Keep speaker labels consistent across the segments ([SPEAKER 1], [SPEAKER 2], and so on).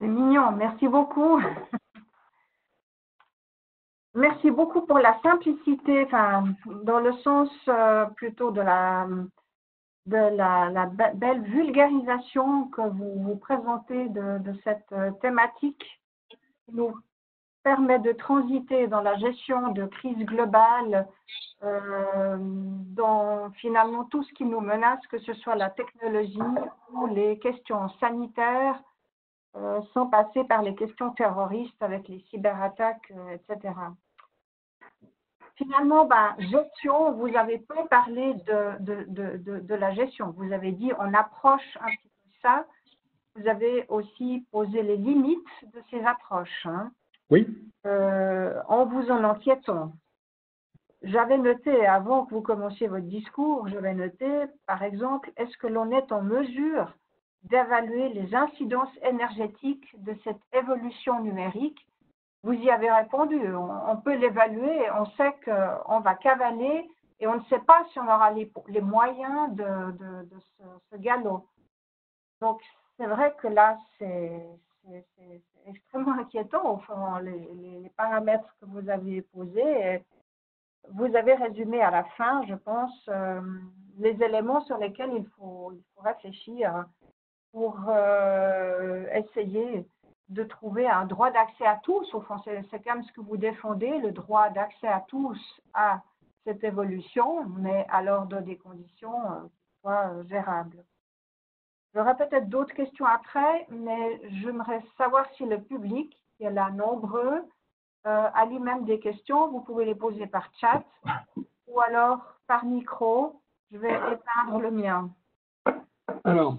[SPEAKER 1] C'est mignon, merci beaucoup. merci beaucoup pour la simplicité, enfin, dans le sens euh, plutôt de la, de la, belle vulgarisation que vous, vous présentez de, cette euh, thématique qui nous permet de transiter dans la gestion de crise globale, euh, dans finalement tout ce qui nous menace, que ce soit la technologie ou les questions sanitaires, euh, sans passer par les questions terroristes avec les cyberattaques, etc. Finalement, ben, gestion, vous avez pas parlé de, de, de, de, la gestion. Vous avez dit on approche un petit peu ça. Vous avez aussi posé les limites de ces approches. Hein.
[SPEAKER 2] Oui.
[SPEAKER 1] Euh, en vous en inquiétant. J'avais noté, avant que vous commenciez votre discours, j'avais noté, par exemple, est-ce que l'on est en mesure d'évaluer les incidences énergétiques de cette évolution numérique vous y avez répondu. On, peut l'évaluer. On sait qu'on va cavaler et on ne sait pas si on aura les, moyens de, ce, galop. Donc, c'est vrai que là, c'est extrêmement inquiétant, au fond, les, paramètres que vous avez posés. vous avez résumé à la fin, je pense, euh, les éléments sur lesquels il faut, réfléchir pour euh, essayer de trouver un droit d'accès à tous. Au fond, c'est quand même ce que vous défendez, le droit d'accès à tous à cette évolution, mais alors dans des conditions euh, qui soient euh, gérables. J'aurai peut-être d'autres questions après, mais j'aimerais savoir si le public, qui est là nombreux, euh, a lui-même des questions. Vous pouvez les poser par chat ou alors par micro. Je vais éteindre le mien.
[SPEAKER 2] Alors,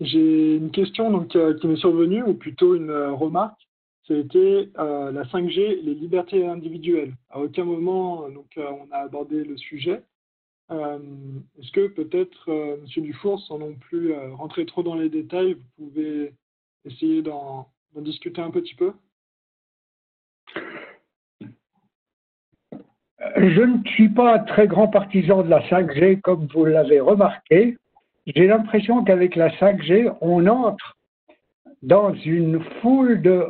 [SPEAKER 2] j'ai une question donc, euh, qui m'est survenue, ou plutôt une euh, remarque. C'était euh, la 5G, les libertés individuelles. À aucun moment, donc, on a abordé le sujet. Est-ce que peut-être, Monsieur Dufour, sans non plus rentrer trop dans les détails, vous pouvez essayer d'en discuter un petit peu?
[SPEAKER 3] Je ne suis pas un très grand partisan de la 5G, comme vous l'avez remarqué j'ai l'impression qu'avec la 5G, on entre dans une foule de.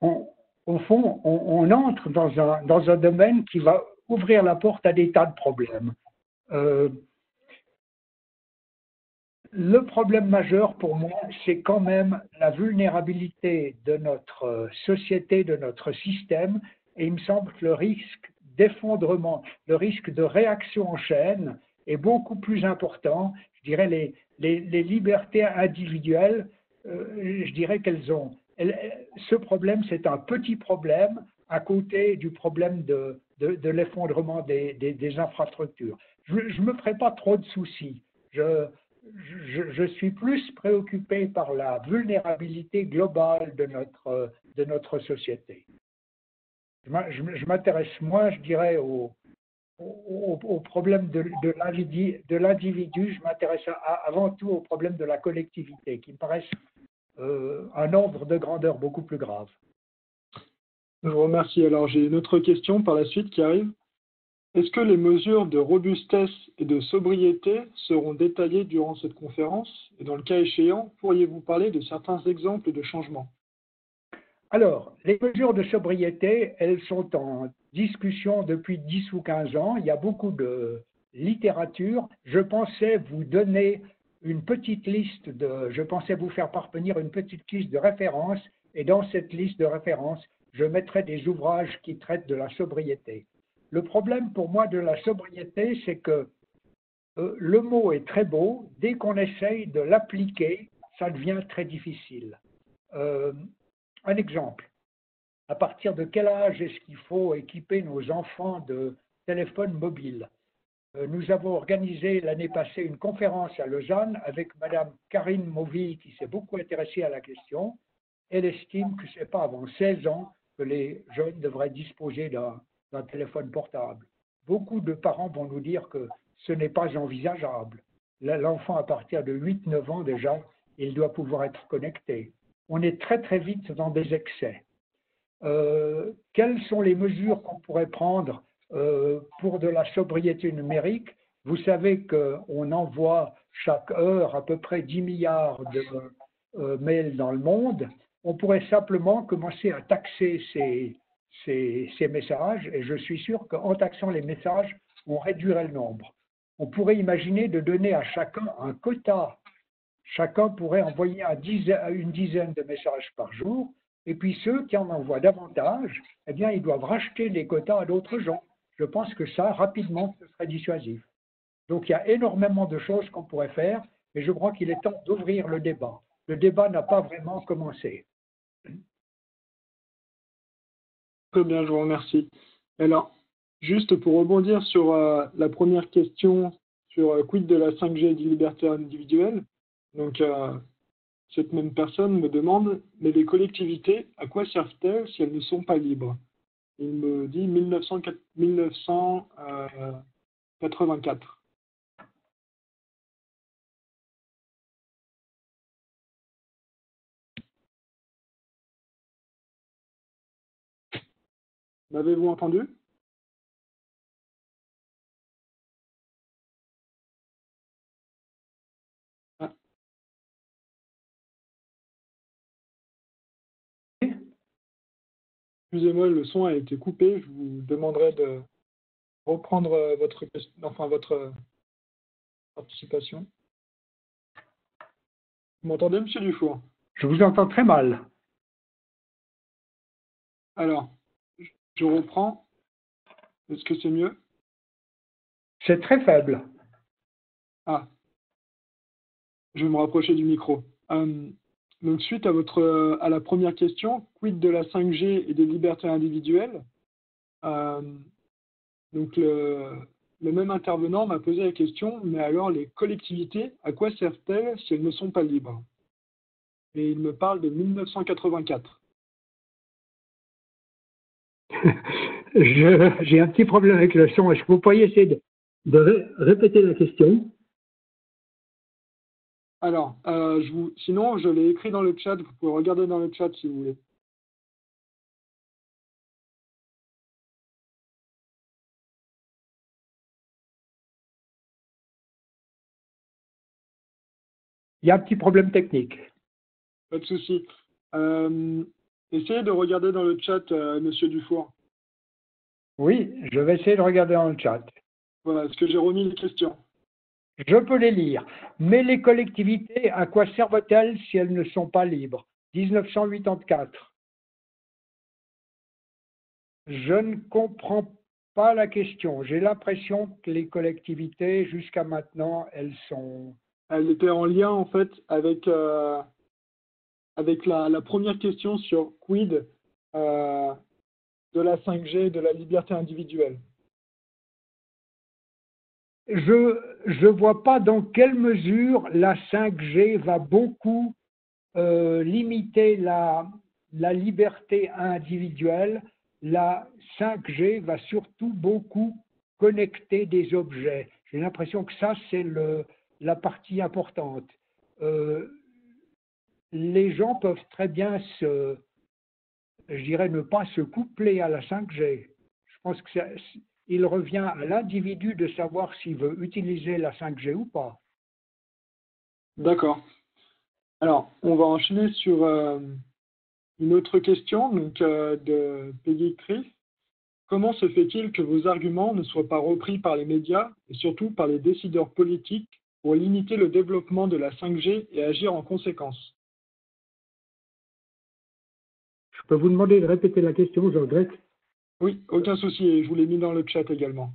[SPEAKER 3] au fond, on, entre dans un, dans un domaine qui va ouvrir la porte à des tas de problèmes. Euh, le problème majeur pour moi, c'est quand même la vulnérabilité de notre société, de notre système, et il me semble que le risque d'effondrement, le risque de réaction en chaîne est beaucoup plus important je dirais, les, les, libertés individuelles, euh, je dirais qu'elles ont. ce problème, c'est un petit problème à côté du problème de, de, l'effondrement des, des, infrastructures. Je ne me ferai pas trop de soucis. Je, je, suis plus préoccupé par la vulnérabilité globale de notre, de notre société. Je m'intéresse moins, je dirais, aux, au, problème de, l'individu, je m'intéresse avant tout au problème de la collectivité, qui me paraissent euh, un ordre de grandeur beaucoup plus grave.
[SPEAKER 2] Je vous remercie. Alors j'ai une autre question par la suite qui arrive. Est-ce que les mesures de robustesse et de sobriété seront détaillées durant cette conférence? Et dans le cas échéant, pourriez-vous parler de certains exemples de changements?
[SPEAKER 3] Alors, les mesures de sobriété, elles sont en discussion depuis 10 ou 15 ans. Il y a beaucoup de littérature. Je pensais vous donner une petite liste de, je pensais vous faire parvenir une petite liste de références, et dans cette liste de références, je mettrai des ouvrages qui traitent de la sobriété. Le problème pour moi de la sobriété, c'est que euh, le mot est très beau, dès qu'on essaye de l'appliquer, ça devient très difficile. Euh, un exemple. À partir de quel âge est-ce qu'il faut équiper nos enfants de téléphones mobiles? Euh, Nous avons organisé l'année passée une conférence à Lausanne avec Madame Karine Mauville qui s'est beaucoup intéressée à la question. Elle estime que ce n'est pas avant 16 ans que les jeunes devraient disposer d'un téléphone portable. Beaucoup de parents vont nous dire que ce n'est pas envisageable. L'enfant, à partir de 8-9 ans déjà, il doit pouvoir être connecté on est très très vite dans des excès. Euh, quelles sont les mesures qu'on pourrait prendre euh, pour de la sobriété numérique? Vous savez qu'on envoie chaque heure à peu près 10 milliards de euh, mails dans le monde. on pourrait simplement commencer à taxer ces, ces, messages, et je suis sûr qu'en taxant les messages, on réduirait le nombre. On pourrait imaginer de donner à chacun un quota. Chacun pourrait envoyer une dizaine de messages par jour, et puis ceux qui en envoient davantage, eh bien, ils doivent racheter les quotas à d'autres gens. Je pense que ça, rapidement, ce serait dissuasif. Donc il y a énormément de choses qu'on pourrait faire, et je crois qu'il est temps d'ouvrir le débat. Le débat n'a pas vraiment commencé.
[SPEAKER 2] Très bien, je vous remercie. Alors, juste pour rebondir sur euh, la première question sur euh, quid de la 5G et des libertés individuelles, donc euh, cette même personne me demande, mais les collectivités, à quoi servent-elles si elles ne sont pas libres? Il me dit 1984. M'avez-vous entendu? Excusez-moi, le son a été coupé. Je vous demanderai de reprendre euh, votre, enfin, votre euh, participation. Vous m'entendez, Monsieur Dufour?
[SPEAKER 3] Je vous entends très mal.
[SPEAKER 2] Alors, je reprends. Est-ce que c'est mieux?
[SPEAKER 3] C'est très faible.
[SPEAKER 2] Ah. Je vais me rapprocher du micro. Euh, donc, suite à, votre, à la première question, quid de la 5G et des libertés individuelles euh, Donc, le, le même intervenant m'a posé la question, mais alors les collectivités, à quoi servent-elles si elles ne sont pas libres? Et il me parle de 1984.
[SPEAKER 3] J'ai un petit problème avec le son. Est-ce que vous pourriez essayer de, répéter la question?
[SPEAKER 2] Alors, euh, je vous, sinon, je l'ai écrit dans le chat. Vous pouvez regarder dans le chat si vous voulez.
[SPEAKER 3] Il y a un petit problème technique.
[SPEAKER 2] Pas de souci. Euh, Essayez de regarder dans le chat, euh, Monsieur Dufour.
[SPEAKER 3] Oui, je vais essayer de regarder dans le chat.
[SPEAKER 2] Voilà, est-ce que j'ai remis les questions?
[SPEAKER 3] Je peux les lire. Mais les collectivités, à quoi servent-elles si elles ne sont pas libres? 1984. Je ne comprends pas la question. J'ai l'impression que les collectivités, jusqu'à maintenant, elles sont.
[SPEAKER 2] Elles étaient en lien, en fait, avec. Euh, la, première question sur quid euh, de la 5G de la liberté individuelle.
[SPEAKER 3] Je ne vois pas dans quelle mesure la 5G va beaucoup euh, limiter la, liberté individuelle. La 5G va surtout beaucoup connecter des objets. J'ai l'impression que ça, c'est la partie importante. Euh, les gens peuvent très bien je dirais, ne pas se coupler à la 5G. Je pense qu'il revient à l'individu de savoir s'il veut utiliser la 5G ou pas.
[SPEAKER 2] D'accord. Alors, on va enchaîner sur euh, une autre question donc, euh, de Peggy Chris. Comment se fait-il que vos arguments ne soient pas repris par les médias et surtout par les décideurs politiques pour limiter le développement de la 5G et agir en conséquence?
[SPEAKER 3] Peux vous demander de répéter la question, je regrette.
[SPEAKER 2] Oui, aucun souci, je vous l'ai mis dans le chat également.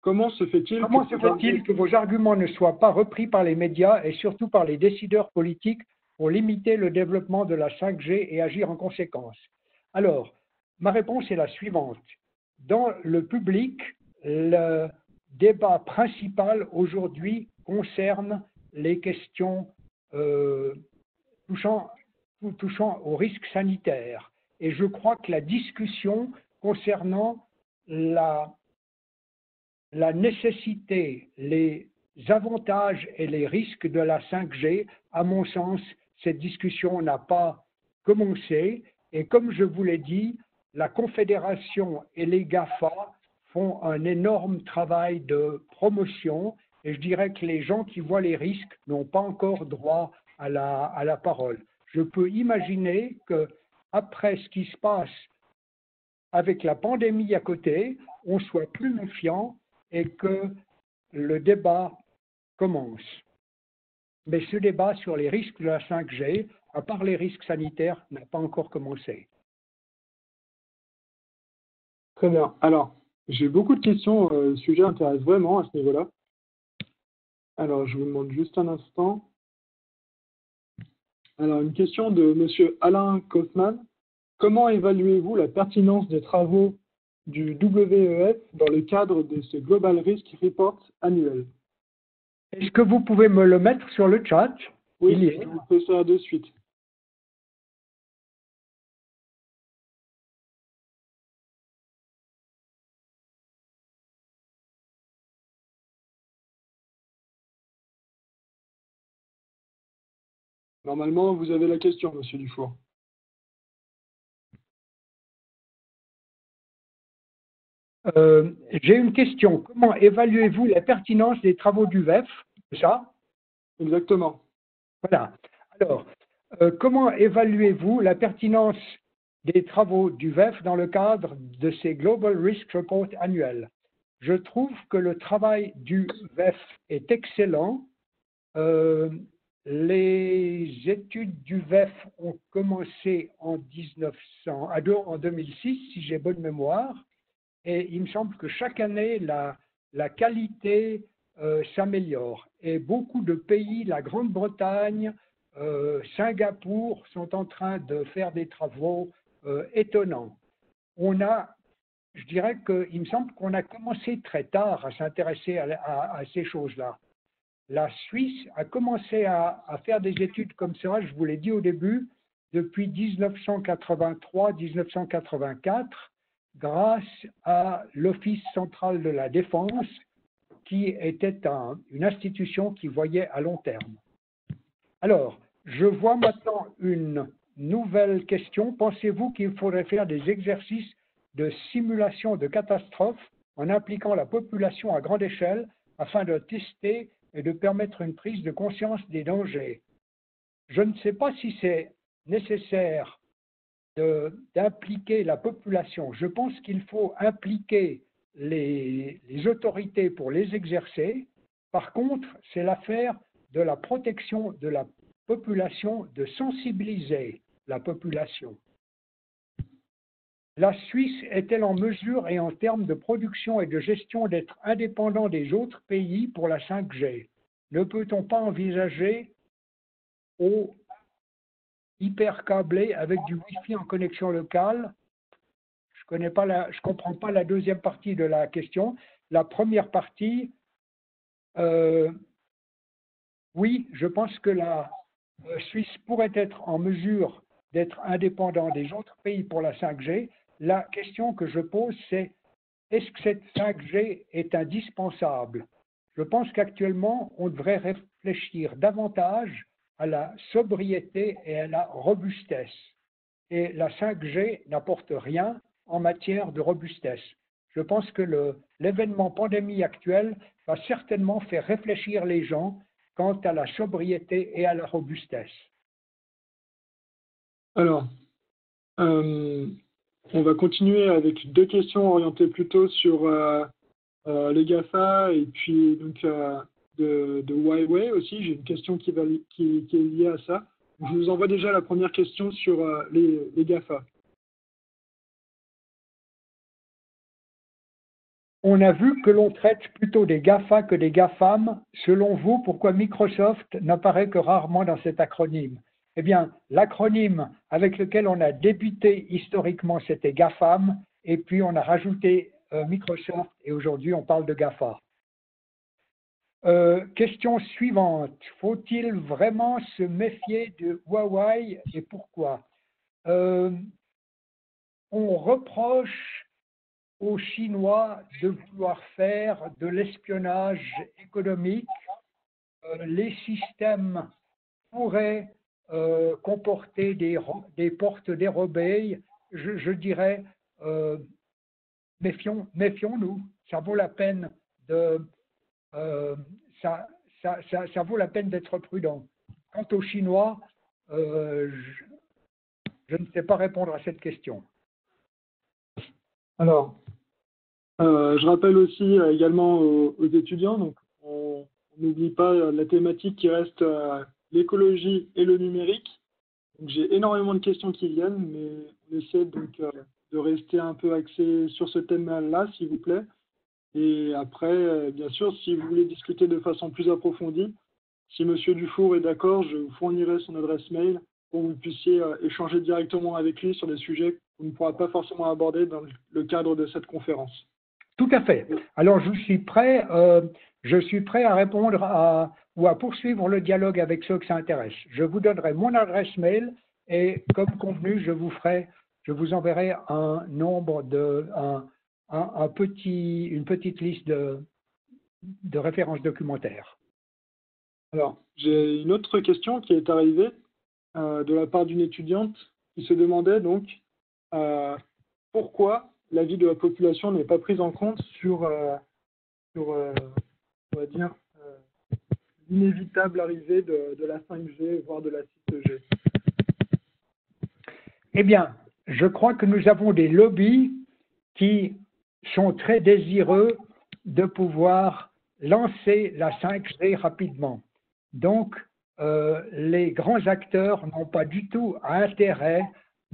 [SPEAKER 2] Comment se fait-il
[SPEAKER 3] que, que vos arguments ne soient pas repris par les médias et surtout par les décideurs politiques pour limiter le développement de la 5G et agir en conséquence? Alors, ma réponse est la suivante. Dans le public, le débat principal aujourd'hui concerne les questions euh, touchant, touchant aux risques sanitaires. Et je crois que la discussion concernant la, nécessité, les avantages et les risques de la 5G, à mon sens, cette discussion n'a pas commencé. Et comme je vous l'ai dit, la Confédération et les GAFA font un énorme travail de promotion et je dirais que les gens qui voient les risques n'ont pas encore droit à la, à la parole. je peux imaginer que après ce qui se passe avec la pandémie à côté, on soit plus méfiant et que le débat commence. Mais ce débat sur les risques de la 5G, à part les risques sanitaires, n'a pas encore commencé.
[SPEAKER 2] Très bien. Alors, j'ai beaucoup de questions. Euh, le sujet intéresse vraiment à ce niveau-là. Alors, je vous demande juste un instant. Alors, une question de M. Alain Kaufmann. Comment évaluez-vous la pertinence des travaux du WEF dans le cadre de ce Global Risk Report annuel?
[SPEAKER 3] Est-ce que vous pouvez me le mettre sur le chat?
[SPEAKER 2] Oui, je vous fais ça de suite. Normalement, vous avez la question, Monsieur Dufour.
[SPEAKER 3] J'ai une question. Comment évaluez-vous la pertinence des travaux du VEF C'est ça?
[SPEAKER 2] Exactement.
[SPEAKER 3] Voilà. Alors, euh, comment évaluez-vous la pertinence des travaux du VEF dans le cadre de ces Global Risk Reports annuels? Je trouve que le travail du VEF est excellent. Euh, les études du VEF ont commencé en, 1900, en 2006, si j'ai bonne mémoire, et il me semble que chaque année, la, qualité euh, s'améliore. Et beaucoup de pays, la Grande-Bretagne, euh, Singapour, sont en train de faire des travaux euh, étonnants. On a, je dirais qu'il me semble qu'on a commencé très tard à s'intéresser à ces choses-là la Suisse a commencé à, faire des études comme ça, je vous l'ai dit au début, depuis 1983-1984, grâce à l'Office central de la défense, qui était une institution qui voyait à long terme. Alors, je vois maintenant une nouvelle question. Pensez-vous qu'il faudrait faire des exercices de simulation de catastrophes en impliquant la population à grande échelle afin de tester et de permettre une prise de conscience des dangers? Je ne sais pas si c'est nécessaire d'impliquer la population. Je pense qu'il faut impliquer les, autorités pour les exercer. Par contre, c'est l'affaire de la protection de la population, de sensibiliser la population. La Suisse est-elle en mesure et en termes de production et de gestion d'être indépendant des autres pays pour la 5G Ne peut-on pas envisager au hypercablé avec du Wi-Fi en connexion locale. Je ne comprends pas la deuxième partie de la question. La première partie, euh, oui, je pense que la euh, Suisse pourrait être en mesure d'être indépendant des autres pays pour la 5G la question que je pose, c'est est-ce que cette 5G est indispensable? Je pense qu'actuellement, on devrait réfléchir davantage à la sobriété et à la robustesse. Et la 5G n'apporte rien en matière de robustesse. Je pense que l'événement pandémie actuel va certainement faire réfléchir les gens quant à la sobriété et à la robustesse.
[SPEAKER 2] Alors, euh, on va continuer avec deux questions orientées plutôt sur euh, euh, les GAFA et puis donc euh, de, Huawei aussi. J'ai une question qui, est liée à ça. Je vous envoie déjà la première question sur les, les GAFA.
[SPEAKER 3] On a vu que l'on traite plutôt des GAFA que des GAFAM. Selon vous, pourquoi Microsoft n'apparaît que rarement dans cet acronyme? Eh bien, l'acronyme avec lequel on a débuté historiquement, c'était GAFAM, et puis on a rajouté euh, Microsoft, et aujourd'hui on parle de GAFA. Euh, question suivante. Faut-il vraiment se méfier de Huawei et pourquoi euh, On reproche aux Chinois de vouloir faire de l'espionnage économique. les systèmes pourraient euh, comporter des, portes dérobées, je, dirais, euh, méfions, méfions-nous. Ça vaut la peine de, euh, ça, vaut la peine d'être prudent. Quant aux Chinois, je, je, ne sais pas répondre à cette question.
[SPEAKER 2] Alors, je rappelle aussi également aux, étudiants, donc on n'oublie pas la thématique qui reste l'écologie et le numérique. J'ai énormément de questions qui viennent, mais on essaie donc euh, de rester un peu axé sur ce thème-là, s'il vous plaît. Et après, euh, bien sûr, si vous voulez discuter de façon plus approfondie, si M. Dufour est d'accord, je vous fournirai son adresse mail pour que vous puissiez euh, échanger directement avec lui sur des sujets qu'on ne pourra pas forcément aborder dans le cadre de cette conférence.
[SPEAKER 3] Tout à fait. Alors, je suis prêt, je suis prêt à répondre à, ou à poursuivre le dialogue avec ceux que ça intéresse. Je vous donnerai mon adresse mail et, comme convenu, je vous ferai, je vous enverrai un nombre de, petit, une petite liste de, de références documentaires.
[SPEAKER 2] Alors, j'ai une autre question qui est arrivée euh, de la part d'une étudiante qui se demandait donc euh, pourquoi la vie de la population n'est pas prise en compte sur, euh, sur on va dire, l'inévitable arrivée de, la 5G, voire de la 6G
[SPEAKER 3] Eh bien, je crois que nous avons des lobbies qui sont très désireux de pouvoir lancer la 5G rapidement. Donc, euh, les grands acteurs n'ont pas du tout intérêt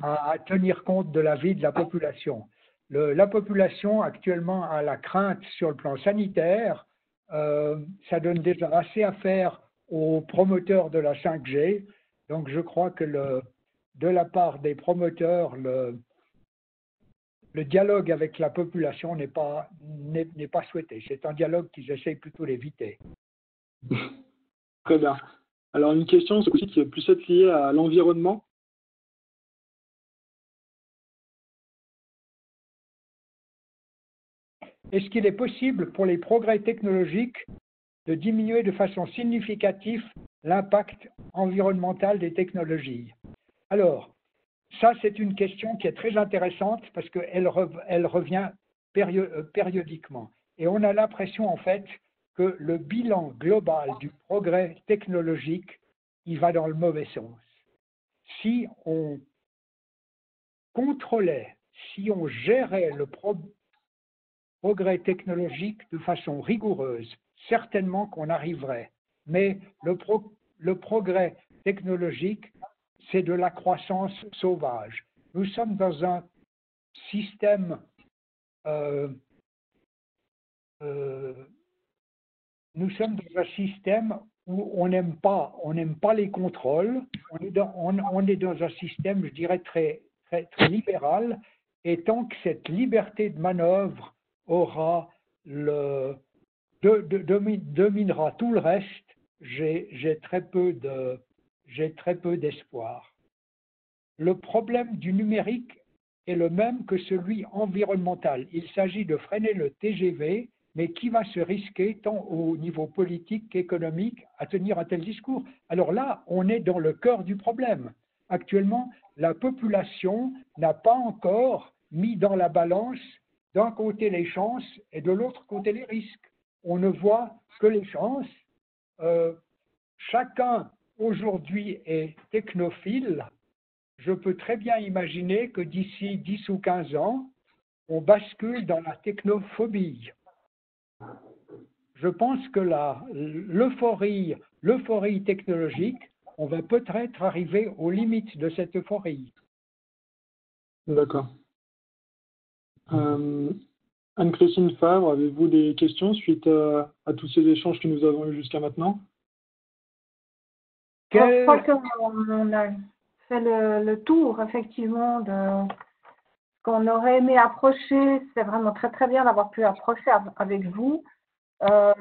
[SPEAKER 3] à, tenir compte de la vie de la population. la population actuellement a la crainte sur le plan sanitaire euh, ça donne déjà assez à faire aux promoteurs de la 5G. Donc je crois que de la part des promoteurs, le dialogue avec la population n'est pas, n'est, pas souhaité. C'est un dialogue qu'ils essayent plutôt d'éviter.
[SPEAKER 2] Très bien. Alors une question aussi qui est plus être liée à l'environnement.
[SPEAKER 3] Est-ce qu'il est possible pour les progrès technologiques de diminuer de façon significative l'impact environnemental des technologies? Alors, ça, c'est une question qui est très intéressante parce qu'elle elle revient euh, périodiquement. Et on a l'impression, en fait, que le bilan global du progrès technologique, il va dans le mauvais sens. Si on contrôlait, si on gérait le, progrès technologique de façon rigoureuse, certainement qu'on arriverait. Mais le, le progrès technologique, c'est de la croissance sauvage. Nous sommes dans un système euh, euh, nous sommes dans un système où on n'aime pas, on n'aime pas les contrôles. On est, dans, un système, je dirais, très, très, libéral. Et tant que cette liberté de manœuvre dominera tout le reste, j'ai très peu de j'ai très peu d'espoir. Le problème du numérique est le même que celui environnemental. Il s'agit de freiner le TGV, mais qui va se risquer tant au niveau politique qu'économique à tenir un tel discours? Alors là, on est dans le cœur du problème. Actuellement, la population n'a pas encore mis dans la balance d'un côté les chances et de l'autre côté les risques. On ne voit que les chances. Euh, chacun aujourd'hui est technophile. Je peux très bien imaginer que d'ici 10 ou 15 ans, on bascule dans la technophobie. Je pense que l'euphorie, l'euphorie technologique, on va peut-être arriver aux limites de cette euphorie.
[SPEAKER 2] D'accord. Euh, Anne-Christine Favre, avez-vous des questions suite à, tous ces échanges que nous avons eus jusqu'à maintenant?
[SPEAKER 1] Je crois qu'on a fait le, tour, effectivement, de qu'on aurait aimé approcher. C'est vraiment très, très bien d'avoir pu approcher avec vous euh,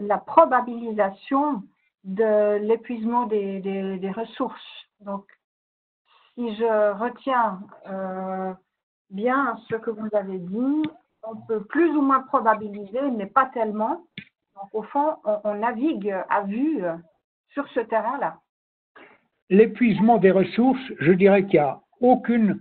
[SPEAKER 1] la probabilisation de l'épuisement des, ressources. Donc, si je retiens euh, bien ce que vous avez dit. On peut plus ou moins probabiliser, mais pas tellement. Donc, au fond, on, navigue à vue sur ce terrain-là.
[SPEAKER 3] L'épuisement des ressources, je dirais qu'il n'y a aucune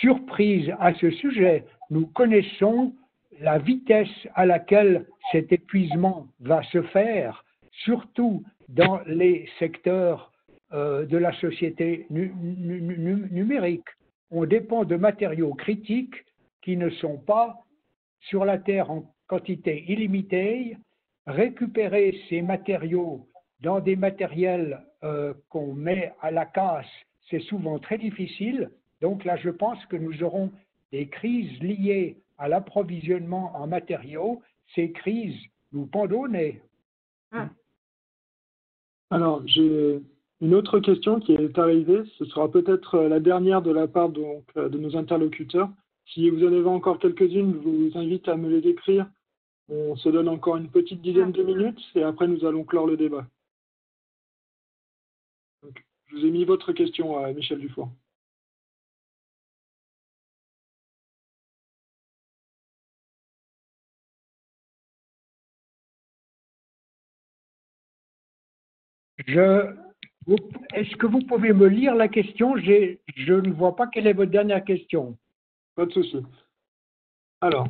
[SPEAKER 3] surprise à ce sujet. Nous connaissons la vitesse à laquelle cet épuisement va se faire, surtout dans les secteurs euh, de la société numérique. On dépend de matériaux critiques qui ne sont pas sur la Terre en quantité illimitée. Récupérer ces matériaux dans des matériels euh, qu'on met à la casse, c'est souvent très difficile. Donc là, je pense que nous aurons des crises liées à l'approvisionnement en matériaux. Ces crises nous pendonnent.
[SPEAKER 2] Hum. Alors, j'ai une autre question qui est arrivée. Ce sera peut-être la dernière de la part donc, de nos interlocuteurs. Si vous en avez encore quelques-unes, je vous invite à me les écrire. On se donne encore une petite dizaine de minutes et après nous allons clore le débat. Je vous ai mis votre question à Michel Dufour.
[SPEAKER 3] Est-ce que vous pouvez me lire la question? Je ne vois pas quelle est votre dernière question.
[SPEAKER 2] Pas de souci. Alors,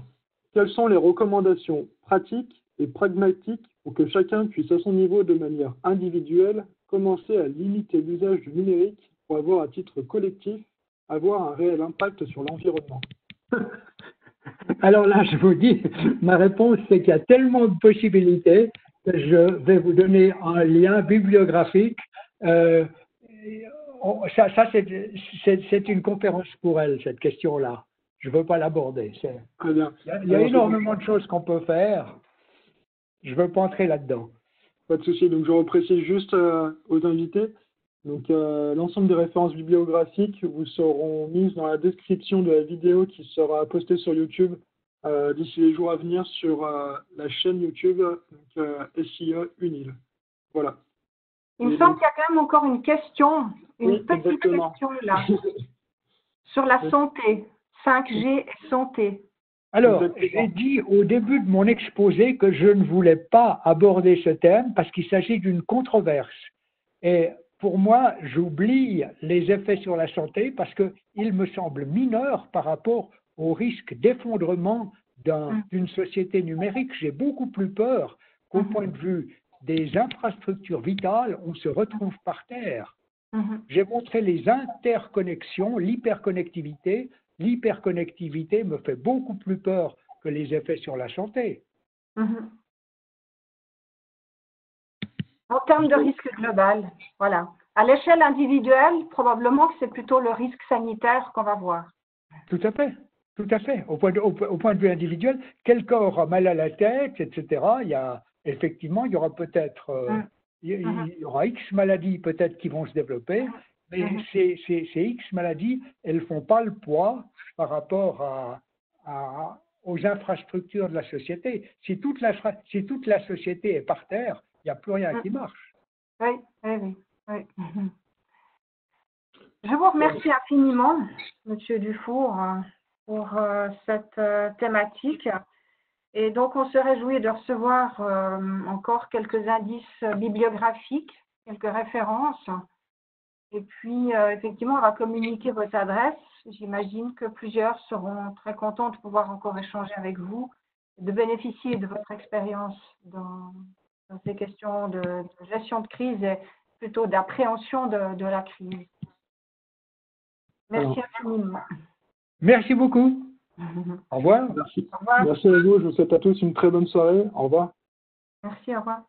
[SPEAKER 2] quelles sont les recommandations pratiques et pragmatiques pour que chacun puisse à son niveau de manière individuelle commencer à limiter l'usage du numérique pour avoir à titre collectif avoir un réel impact sur l'environnement
[SPEAKER 3] Alors là, je vous dis, ma réponse, c'est qu'il y a tellement de possibilités que je vais vous donner un lien bibliographique. Euh, ça, ça c'est une conférence pour elle, cette question-là. Je ne veux pas l'aborder. Il y a, énormément de choses qu'on peut faire. Je ne veux pas entrer là-dedans.
[SPEAKER 2] Pas de souci. Donc, je reprécise juste euh, aux invités. Donc, euh, l'ensemble des références bibliographiques vous seront mises dans la description de la vidéo qui sera postée sur YouTube euh, d'ici les jours à venir sur la chaîne YouTube donc, SIE Unil. Voilà.
[SPEAKER 1] Il me semble qu'il y a quand même encore une question, une petite question là, sur la santé. 5G santé.
[SPEAKER 3] Alors, j'ai dit au début de mon exposé que je ne voulais pas aborder ce thème parce qu'il s'agit d'une controverse. Et pour moi, j'oublie les effets sur la santé parce qu'ils me semblent mineurs par rapport au risque d'effondrement mm. d'une société numérique. J'ai beaucoup plus peur qu'au mm-hmm. point de vue des infrastructures vitales, on se retrouve par terre. Mm-hmm. J'ai montré les interconnexions, l'hyperconnectivité, l'hyperconnectivité me fait beaucoup plus peur que les effets sur la santé.
[SPEAKER 1] En termes de risque global, voilà. À l'échelle individuelle, probablement que c'est plutôt le risque sanitaire qu'on va voir.
[SPEAKER 3] Tout à fait, tout à fait. Au point de, au, point de vue individuel, quelqu'un aura mal à la tête, etc. Il y a, effectivement, il y aura peut-être, euh, mm. il, mhm. y aura X maladies peut-être qui vont se développer, mais mhm. ces, ces, X maladies, elles ne font pas le poids par rapport à, aux infrastructures de la société. Si toute la, si toute la société est par terre, il n'y a plus rien qui mhm. marche.
[SPEAKER 1] Oui, oui, oui. Je vous remercie infiniment, Monsieur Dufour, pour euh, cette euh, thématique. Et donc, on se réjouit de recevoir euh, encore quelques indices bibliographiques, quelques références et puis, euh, effectivement, on va communiquer votre adresse. J'imagine que plusieurs seront très contents de pouvoir encore échanger avec vous, de bénéficier de votre expérience dans, ces questions de, gestion de crise et plutôt d'appréhension de, la crise. Merci infiniment.
[SPEAKER 3] Merci beaucoup. Au revoir.
[SPEAKER 2] Merci. Au revoir. Merci à vous. Je vous souhaite à tous une très bonne soirée. Au revoir.
[SPEAKER 1] Merci, au revoir.